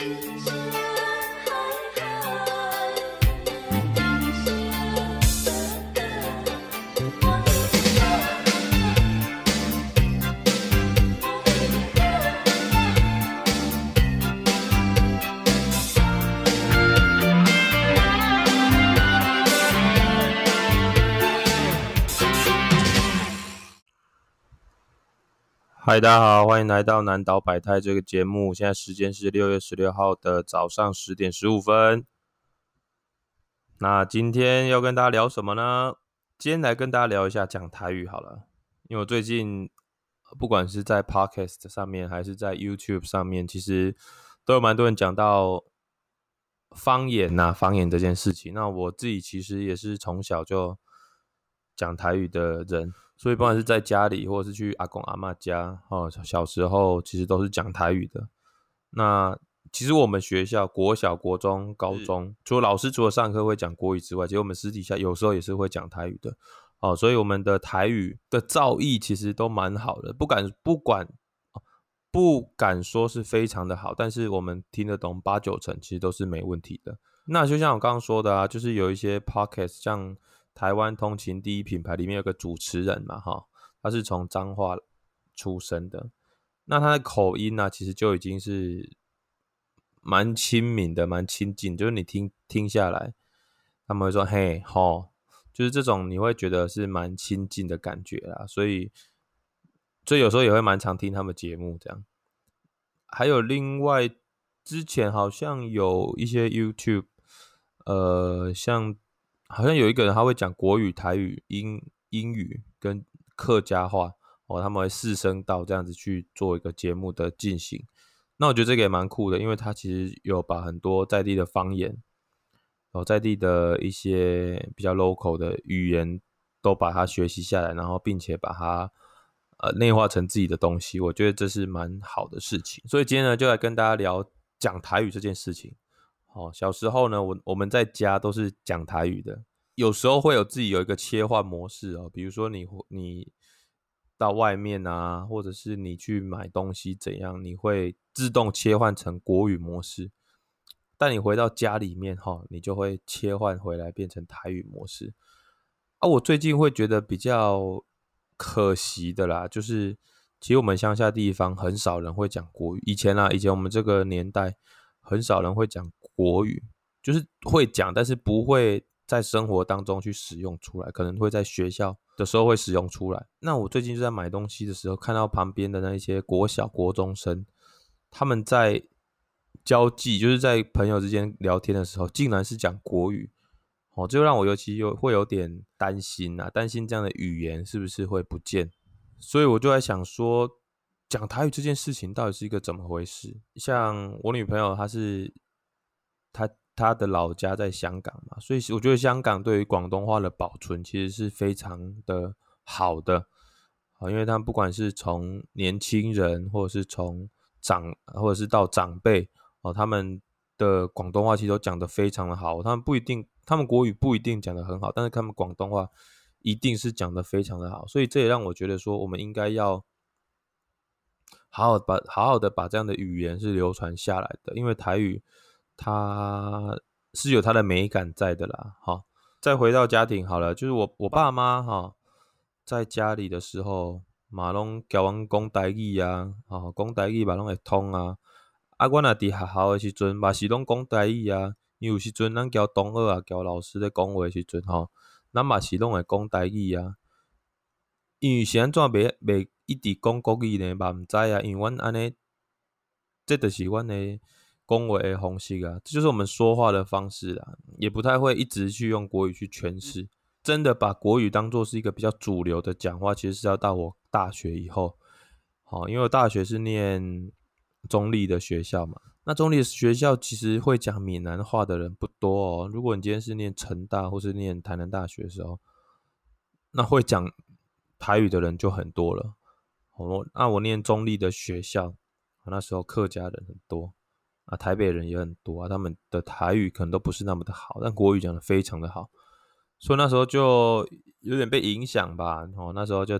Música 嗨，大家好，欢迎来到南岛百态这个节目。现在时间是六月十六号的早上十点十五分。那今天要跟大家聊什么呢？今天来跟大家聊一下讲台语好了。因为我最近不管是在 Podcast 上面，还是在 YouTube 上面，其实都有蛮多人讲到方言呐、方言这件事情。那我自己其实也是从小就讲台语的人。所以不管是在家里，或者是去阿公阿妈家，哦，小时候其实都是讲台语的。那其实我们学校国小、国中、高中，除了老师除了上课会讲国语之外，其实我们私底下有时候也是会讲台语的。哦，所以我们的台语的造诣其实都蛮好的，不敢不管不敢说是非常的好，但是我们听得懂八九成，其实都是没问题的。那就像我刚刚说的啊，就是有一些 podcast 像。台湾通勤第一品牌里面有个主持人嘛，哈，他是从彰化出生的，那他的口音呢、其实就已经是蛮亲民的，蛮亲近，就是你听听下来，他们会说嘿吼，就是这种你会觉得是蛮亲近的感觉啦，所以，所以有时候也会蛮常听他们节目这样。还有另外之前好像有一些 YouTube，呃，像。好像有一个人他会讲国语、台语、英英语跟客家话哦，他们会四声道这样子去做一个节目的进行。那我觉得这个也蛮酷的，因为他其实有把很多在地的方言，哦，在地的一些比较 local 的语言都把它学习下来，然后并且把它呃内化成自己的东西。我觉得这是蛮好的事情。所以今天呢，就来跟大家聊讲台语这件事情。哦，小时候呢，我我们在家都是讲台语的，有时候会有自己有一个切换模式哦，比如说你你到外面啊，或者是你去买东西怎样，你会自动切换成国语模式，但你回到家里面哈、哦，你就会切换回来变成台语模式。啊，我最近会觉得比较可惜的啦，就是其实我们乡下地方很少人会讲国语，以前啊，以前我们这个年代很少人会讲。国语就是会讲，但是不会在生活当中去使用出来，可能会在学校的时候会使用出来。那我最近就在买东西的时候，看到旁边的那一些国小、国中生，他们在交际，就是在朋友之间聊天的时候，竟然是讲国语，哦，就让我尤其有会有点担心啊，担心这样的语言是不是会不见。所以我就在想说，讲台语这件事情到底是一个怎么回事？像我女朋友，她是。他他的老家在香港嘛，所以我觉得香港对于广东话的保存其实是非常的好的啊，因为他们不管是从年轻人，或者是从长，或者是到长辈哦，他们的广东话其实都讲得非常的好。他们不一定，他们国语不一定讲得很好，但是他们广东话一定是讲得非常的好。所以这也让我觉得说，我们应该要好好把好好的把这样的语言是流传下来的，因为台语。他是有他的美感在的啦，哈。再回到家庭好了，就是我我爸妈哈，在家里的时候，马龙教我讲台语啊，吼，讲台语嘛拢会通啊。啊，阮也伫学校的时阵，嘛是拢讲台语啊。因为有时阵咱交同学啊，交老师咧讲话的时阵吼，咱嘛是拢会讲台语啊。因为是安怎袂袂一直讲国语呢？嘛毋知啊。因为阮安尼，这就是阮的。恭维的方式啊，这就是我们说话的方式啦，也不太会一直去用国语去诠释。真的把国语当做是一个比较主流的讲话，其实是要到我大学以后。好，因为我大学是念中立的学校嘛，那中立的学校其实会讲闽南话的人不多哦。如果你今天是念成大或是念台南大学的时候，那会讲台语的人就很多了。我那我念中立的学校，那时候客家人很多。啊，台北人也很多啊，他们的台语可能都不是那么的好，但国语讲的非常的好，所以那时候就有点被影响吧。哦，那时候就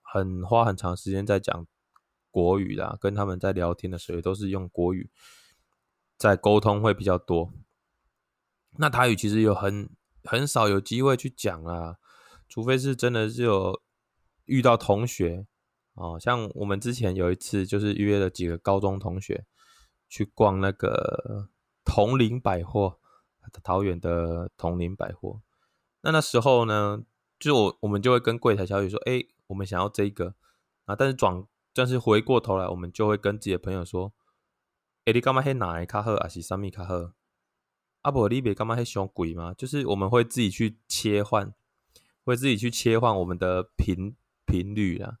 很花很长时间在讲国语啦，跟他们在聊天的时候都是用国语。在沟通会比较多。那台语其实有很很少有机会去讲啊，除非是真的是有遇到同学哦，像我们之前有一次就是约了几个高中同学去逛那个统领百货，桃园的统领百货。那那时候呢，就我我们就会跟柜台小姐说，哎，我们想要这个啊，但是转但是回过头来，我们就会跟自己的朋友说，哎，你干嘛黑哪一卡赫还是三米卡赫？阿伯你别干嘛还凶鬼吗？就是我们会自己去切换，会自己去切换我们的频频率啦。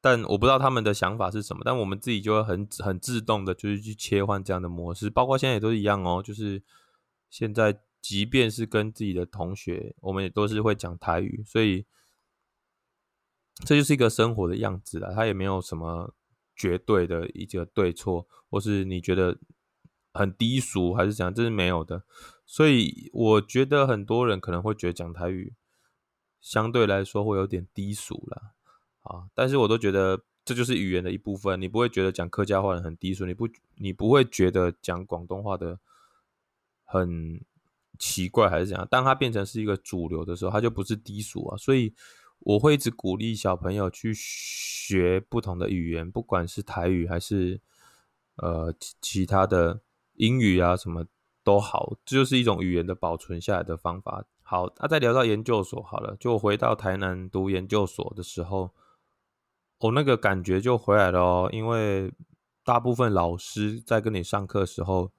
但我不知道他们的想法是什么，但我们自己就会很很自动的，就是去切换这样的模式。包括现在也都一样哦，就是现在即便是跟自己的同学，我们也都是会讲台语，所以这就是一个生活的样子啦。它也没有什么绝对的一个对错，或是你觉得。很低俗还是怎样？这是没有的，所以我觉得很多人可能会觉得讲台语相对来说会有点低俗啦。啊，但是我都觉得这就是语言的一部分，你不会觉得讲客家话的很低俗，你不你不会觉得讲广东话的很奇怪还是怎样？当它变成是一个主流的时候，它就不是低俗啊。所以我会一直鼓励小朋友去学不同的语言，不管是台语还是呃其他的。英语啊，什么都好，这就是一种语言的保存下来的方法。好，那、啊、再聊到研究所好了，就回到台南读研究所的时候，哦、那个感觉就回来了哦。因为大部分老师在跟你上课时候，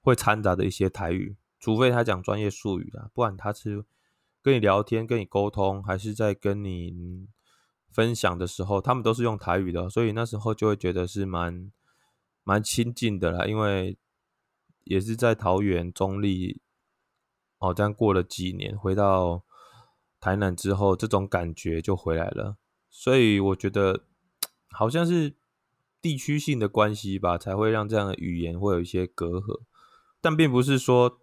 会掺杂的一些台语，除非他讲专业术语啦，不然他是跟你聊天、跟你沟通，还是在跟你分享的时候，他们都是用台语的，所以那时候就会觉得是蛮蛮亲近的啦，因为。也是在桃园中立，哦，这样过了几年，回到台南之后，这种感觉就回来了。所以我觉得好像是地区性的关系吧，才会让这样的语言会有一些隔阂。但并不是说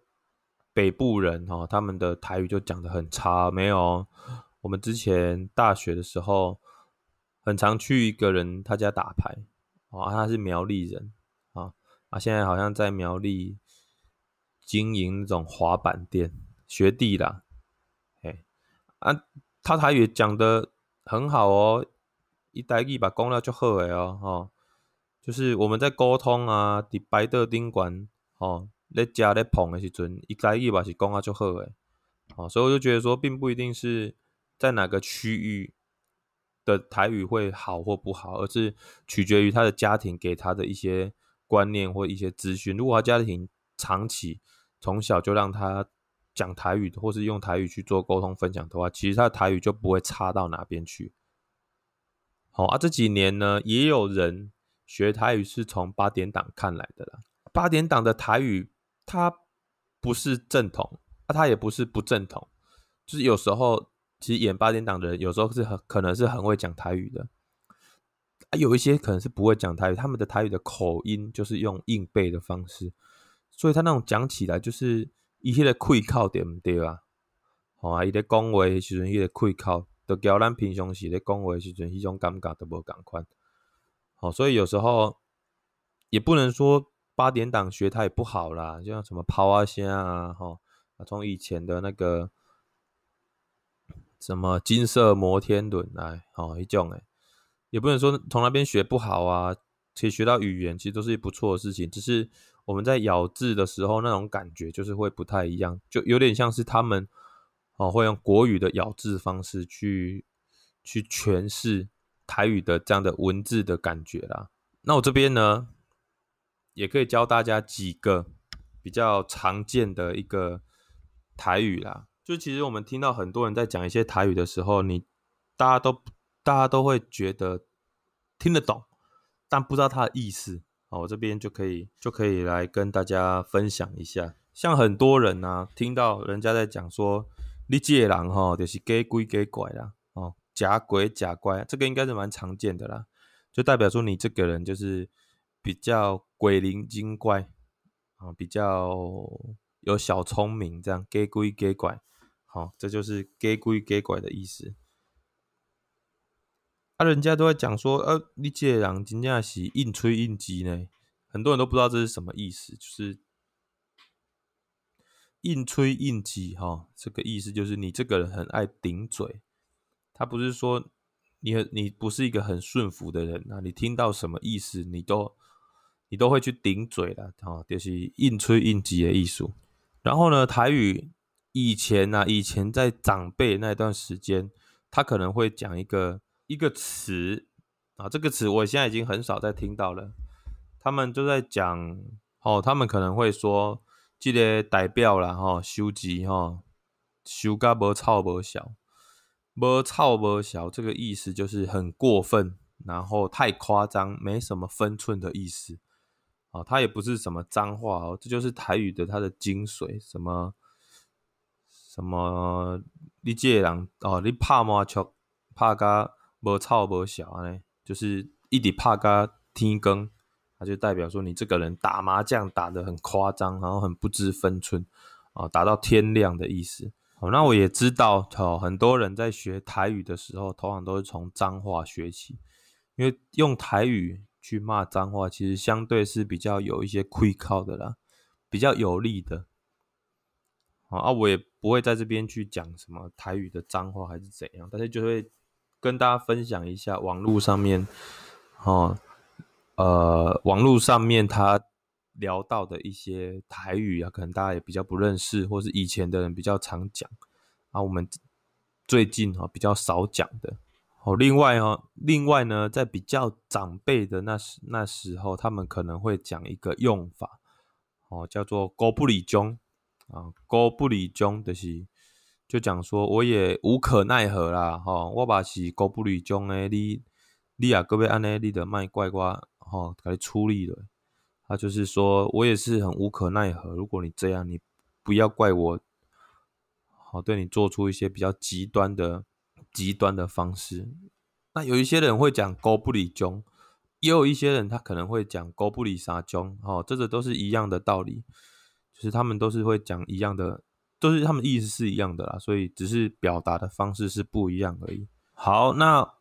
北部人哦，他们的台语就讲得很差，没有。我们之前大学的时候，很常去一个人他家打牌，哦，他是苗栗人。啊啊，现在好像在苗栗经营那种滑板店，学弟啦，哎，啊，他台语讲的很好哦，一台语把讲了就好诶哦，哦，就是我们在沟通啊，伫摆桌顶馆，哦，咧食咧碰的时阵，一台语把是讲了就好诶，哦，所以我就觉得说，并不一定是在哪个区域的台语会好或不好，而是取决于他的家庭给他的一些。观念或一些资讯，如果他家庭长期从小就让他讲台语，或是用台语去做沟通分享的话，其实他的台语就不会差到哪边去。好啊，这几年呢，也有人学台语是从八点档看来的啦。八点档的台语，它不是正统，啊，它也不是不正统，就是有时候其实演八点档的人，有时候是很可能是很会讲台语的。啊有一些可能是不会讲台语，他们的台语的口音就是用硬背的方式，所以他那种讲起来就是伊迄个气口对毋对啊？吼啊，伊咧讲话时阵，伊个气口，都交咱平常时咧讲话时阵，迄种感觉都无共款。好，所以有时候也不能说八点档学台语不好啦，就像什么抛啊声啊，吼，从以前的那个什么金色摩天轮来，吼，一种诶。也不能说从那边学不好啊，其实学到语言其实都是不错的事情，只是我们在咬字的时候那种感觉就是会不太一样，就有点像是他们哦会用国语的咬字方式去去诠释台语的这样的文字的感觉啦。那我这边呢也可以教大家几个比较常见的一个台语啦，就其实我们听到很多人在讲一些台语的时候，你大家都。大家都会觉得听得懂，但不知道它的意思。好，我这边就可以就可以来跟大家分享一下。像很多人呢、啊，听到人家在讲说“你这个人哈，就是给鬼假怪啦，哦，假鬼假怪”，这个应该是蛮常见的啦，就代表说你这个人就是比较鬼灵精怪啊，比较有小聪明，这样“给鬼给怪”。好，这就是“给鬼给怪”的意思。啊，人家都在讲说，呃、啊，你这个人真正是硬吹硬挤呢，很多人都不知道这是什么意思，就是硬吹硬挤哈，这个意思就是你这个人很爱顶嘴，他不是说你你不是一个很顺服的人啊，你听到什么意思你都你都会去顶嘴了哈，就是硬吹硬挤的意思。然后呢，台语以前呢、啊，以前在长辈那段时间，他可能会讲一个一个词啊，这个词我现在已经很少再听到了。他们就在讲哦，他们可能会说。这个代表啦，吼，收钱吼，收甲无臭无小，无臭无小，这个意思就是很过分，然后太夸张，没什么分寸的意思。哦，它也不是什么脏话哦，这就是台语的它的精髓。什么什么，你这个人哦，你拍麻雀拍甲无臭无小呢，就是一直拍甲天光。就代表说你这个人打麻将打得很夸张，然后很不知分寸啊，打到天亮的意思。好，那我也知道，哦，很多人在学台语的时候，通常都是从脏话学起，因为用台语去骂脏话，其实相对是比较有一些亏靠的啦，比较有利的。啊，我也不会在这边去讲什么台语的脏话还是怎样，但是就会跟大家分享一下网络上面，哦。呃，网络上面他聊到的一些台语啊，可能大家也比较不认识，或是以前的人比较常讲啊，我们最近哈比较少讲的哦。另外哦，另外呢，在比较长辈的那时那时候，他们可能会讲一个用法哦，叫做“孤不理中”啊，“孤不理中”的是就讲说我也无可奈何啦，哈，我把是“孤不理中”诶，你你啊，各位安内，你的卖怪瓜。哦，给处理了。他就是说我也是很无可奈何。如果你这样，你不要怪我。好，对你做出一些比较极端的、极端的方式。那有一些人会讲高不离中，也有一些人他可能会讲高不理啥中。哦，这个都是一样的道理，就是他们都是会讲一样的，都是他们意思是一样的啦，所以只是表达的方式是不一样而已。好，那。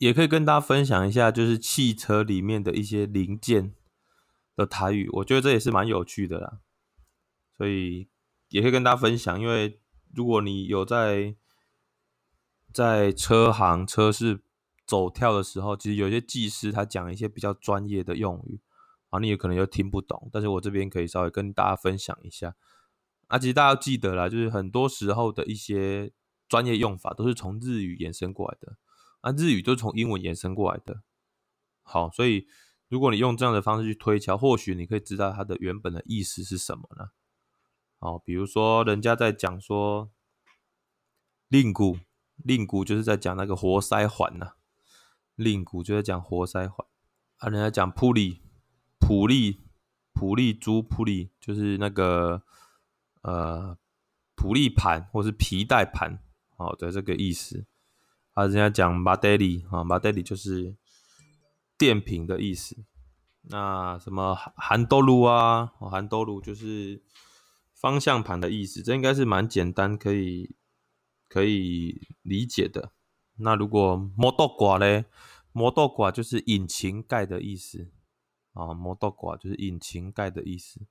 也可以跟大家分享一下，就是汽车里面的一些零件的台语，我觉得这也是蛮有趣的啦。所以也可以跟大家分享，因为如果你有在在车行车市走跳的时候，其实有些技师他讲一些比较专业的用语啊，你也可能又听不懂。但是我这边可以稍微跟大家分享一下。啊，其实大家要记得啦，就是很多时候的一些专业用法都是从日语衍生过来的。啊，日语都是从英文延伸过来的。好，所以如果你用这样的方式去推敲，或许你可以知道它的原本的意思是什么呢？好，比如说人家在讲说令鼓，令鼓就是在讲那个活塞环呐，令鼓就在讲活塞环啊。人家讲普利，普利，普利珠，普利就是那个呃普利盘或是皮带盘，好的这个意思。啊，人家讲马德里啊，马德里就是电瓶的意思。那什么韩多鲁啊，韩多鲁就是方向盘的意思。这应该是蛮简单，可以可以理解的。那如果摩托挂呢？摩托挂就是引擎盖的意思啊，摩托挂就是引擎盖的意思。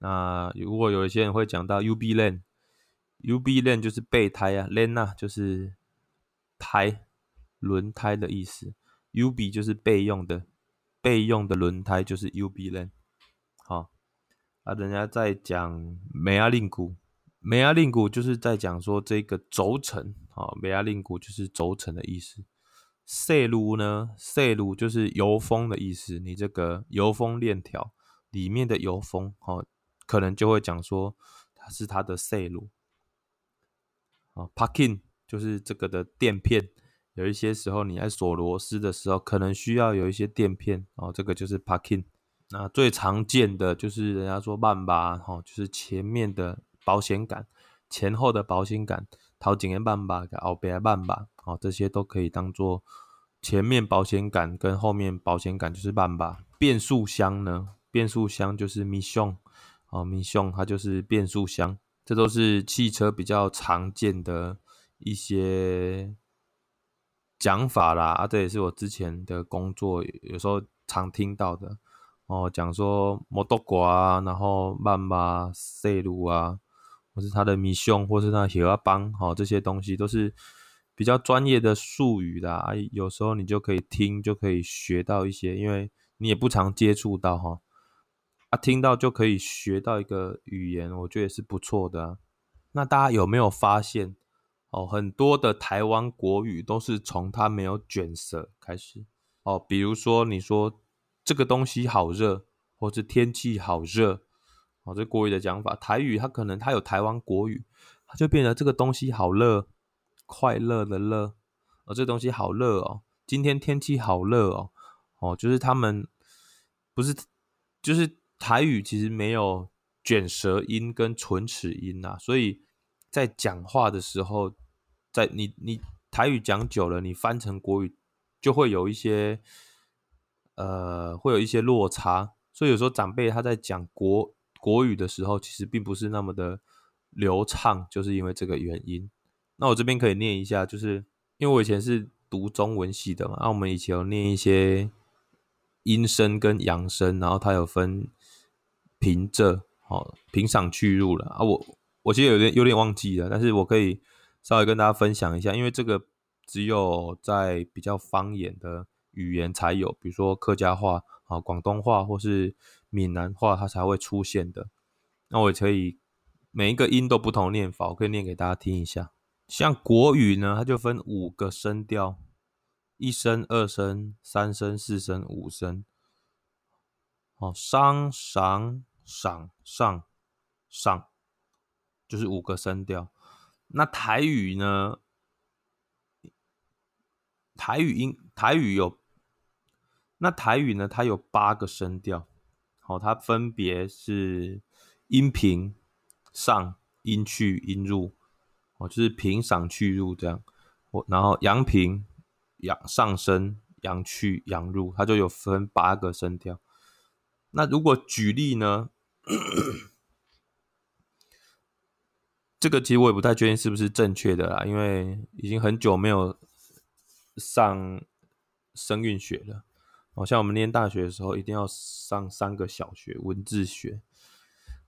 那如果有一些人会讲到 UB lane，UB lane 就是备胎啊，lane 啊就是。胎轮胎的意思，UB 就是备用的，备用的轮胎就是 UB lane。好，啊，人家在讲梅阿令鼓，梅阿令鼓就是在讲说这个轴承，好，梅阿令鼓就是轴承的意思。塞鲁呢，塞鲁就是油封的意思，你这个油封链条里面的油封，好，可能就会讲说它是它的塞鲁。好，parking。就是这个的垫片，有一些时候你在锁螺丝的时候，可能需要有一些垫片哦。这个就是 parking。那最常见的就是人家说慢把哈，就是前面的保险杆，前后的保险杆，头前的慢把，后边的慢把，哦，这些都可以当做前面保险杆跟后面保险杆就是慢把。变速箱呢，变速箱就是 mission，哦，mission 它就是变速箱，这都是汽车比较常见的。一些讲法啦，啊，这也是我之前的工作有时候常听到的哦，讲说摩多瓜啊，然后曼巴塞鲁啊，或是它的米熊，或是它的喜阿邦，哦，这些东西都是比较专业的术语的啊。有时候你就可以听，就可以学到一些，因为你也不常接触到哈，啊，听到就可以学到一个语言，我觉得也是不错的啊。那大家有没有发现？哦，很多的台湾国语都是从它没有卷舌开始。哦，比如说你说这个东西好热，或是天气好热，哦，这国语的讲法。台语它可能它有台湾国语，它就变成这个东西好热，快乐的乐。哦，这东西好热哦，今天天气好热哦。哦，就是他们不是，就是台语其实没有卷舌音跟唇齿音啊，所以在讲话的时候。在你你台语讲久了，你翻成国语就会有一些呃，会有一些落差。所以有时候长辈他在讲国国语的时候，其实并不是那么的流畅，就是因为这个原因。那我这边可以念一下，就是因为我以前是读中文系的嘛，那我们以前有念一些阴声跟阳声，然后它有分平仄，哦平赏去入了啊。我我其实有点有点忘记了，但是我可以。稍微跟大家分享一下，因为这个只有在比较方言的语言才有，比如说客家话啊、广东话或是闽南话，它才会出现的。那我也可以每一个音都不同念法，我可以念给大家听一下。像国语呢，它就分五个声调：一声、二声、三声、四声、五声。哦，商、赏、赏、上、上，就是五个声调。那台语呢？台语音，台语有，那台语呢？它有八个声调，好，它分别是阴平、上、阴去、阴入，哦，就是平、上、去、入这样。我然后阳平、阳上升、阳去、阳入，它就有分八个声调。那如果举例呢？这个其实我也不太确定是不是正确的啦，因为已经很久没有上声韵学了。好像我们念大学的时候，一定要上三个小学：文字学、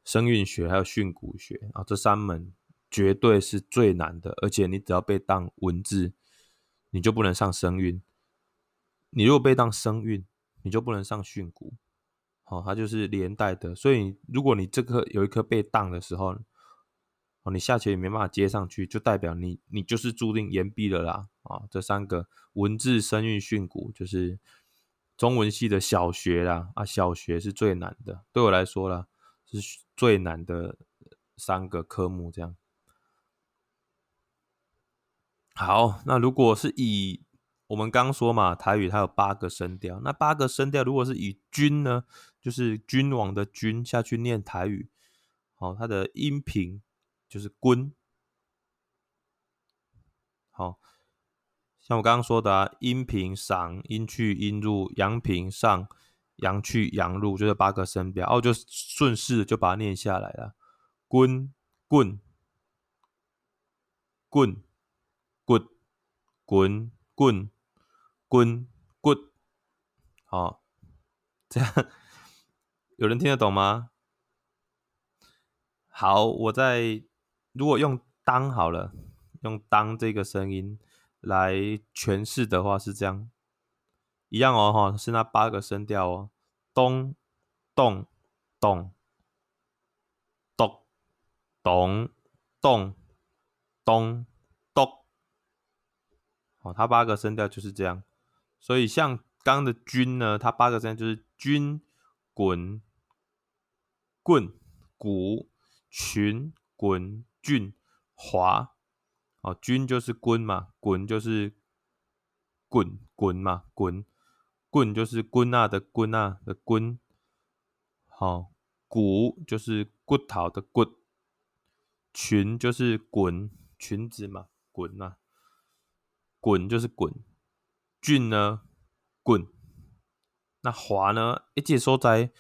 声韵学还有训诂学啊。这三门绝对是最难的，而且你只要被当文字，你就不能上声韵。你如果被当声韵，你就不能上训诂。哦，它就是连带的。所以如果你这颗有一颗被当的时候，哦，你下学也没办法接上去，就代表你你就是注定延毕了啦！啊，这三个文字、声韵、训诂，就是中文系的小学啦。啊，小学是最难的，对我来说啦，是最难的三个科目。这样。好，那如果是以我们刚说嘛，台语它有八个声调，那八个声调如果是以君呢，就是君王的君下去念台语，好，它的音频。就是君，好，像我刚刚说的啊，阴平、赏、阴去、阴入，阳平、上、阳去、阳入，就是八个声调，哦，就顺势就把它念下来了。君、棍、棍、骨、滚、棍、棍、骨，好，这样有人听得懂吗？好，我在。如果用当好了，用当这个声音来诠释的话是这样，一样哦，哈，是那八个声调哦，咚、咚、咚、咚、咚、咚、咚、咚，哦，它八个声调就是这样，所以像刚的君呢，它八个声调就是君、滚、棍、鼓、群、滚。俊华，哦，君就是君嘛，滚就是滚滚嘛，滚。棍就是棍啊的棍啊的棍，好，骨就是骨头的骨，裙就是滚裙子嘛，滚嘛，滚就是滚，俊呢？滚，那滑呢，一节所在，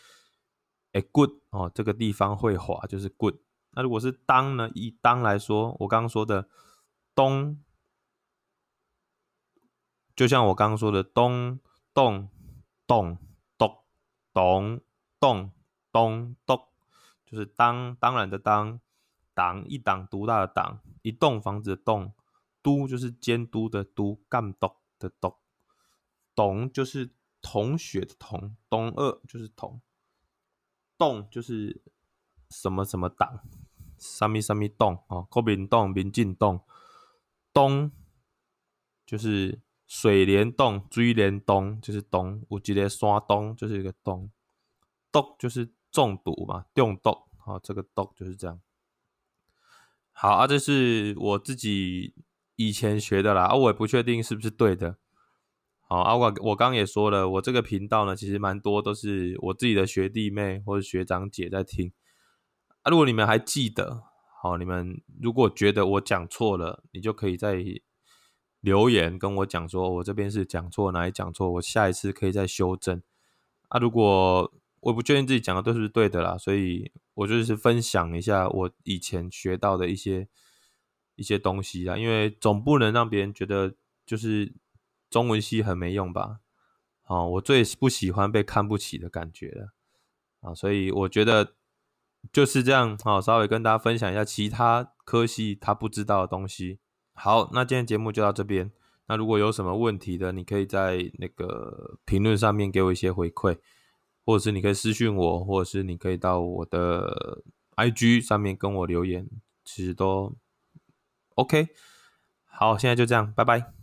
哎，滚哦，这个地方会滑就是滚。那如果是当呢？以当来说，我刚刚说的咚，就像我刚刚说的咚咚咚咚咚，栋东栋，就是当当然的当，党一党独大的党，一栋房子的栋，督就是监督的督，监督的督，同就是同学的同，同二就是同，洞就是什么什么党，什么什么栋哦，国民党、民进党，东就是水帘洞、水帘洞，就是东，有一个山洞，就是一个洞，毒就是中毒嘛，中毒，好，这个毒就是这样。好啊，这是我自己以前学的啦，啊，我也不确定是不是对的。好啊，我我刚刚也说了，我这个频道呢，其实蛮多都是我自己的学弟妹或者学长姐在听。啊，如果你们还记得，好，你们如果觉得我讲错了，你就可以在留言跟我讲，说我这边是讲错，哪里讲错，我下一次可以再修正。啊，如果我不确定自己讲的都是对的啦，所以我就是分享一下我以前学到的一些一些东西啦，因为总不能让别人觉得就是中文系很没用吧？哦，我最不喜欢被看不起的感觉了啊，所以我觉得就是这样，好，稍微跟大家分享一下其他科系他不知道的东西。好，那今天节目就到这边。那如果有什么问题的，你可以在那个评论上面给我一些回馈。或者是你可以私信我，或者是你可以到我的 IG 上面跟我留言，其实都 OK。好，现在就这样，拜拜。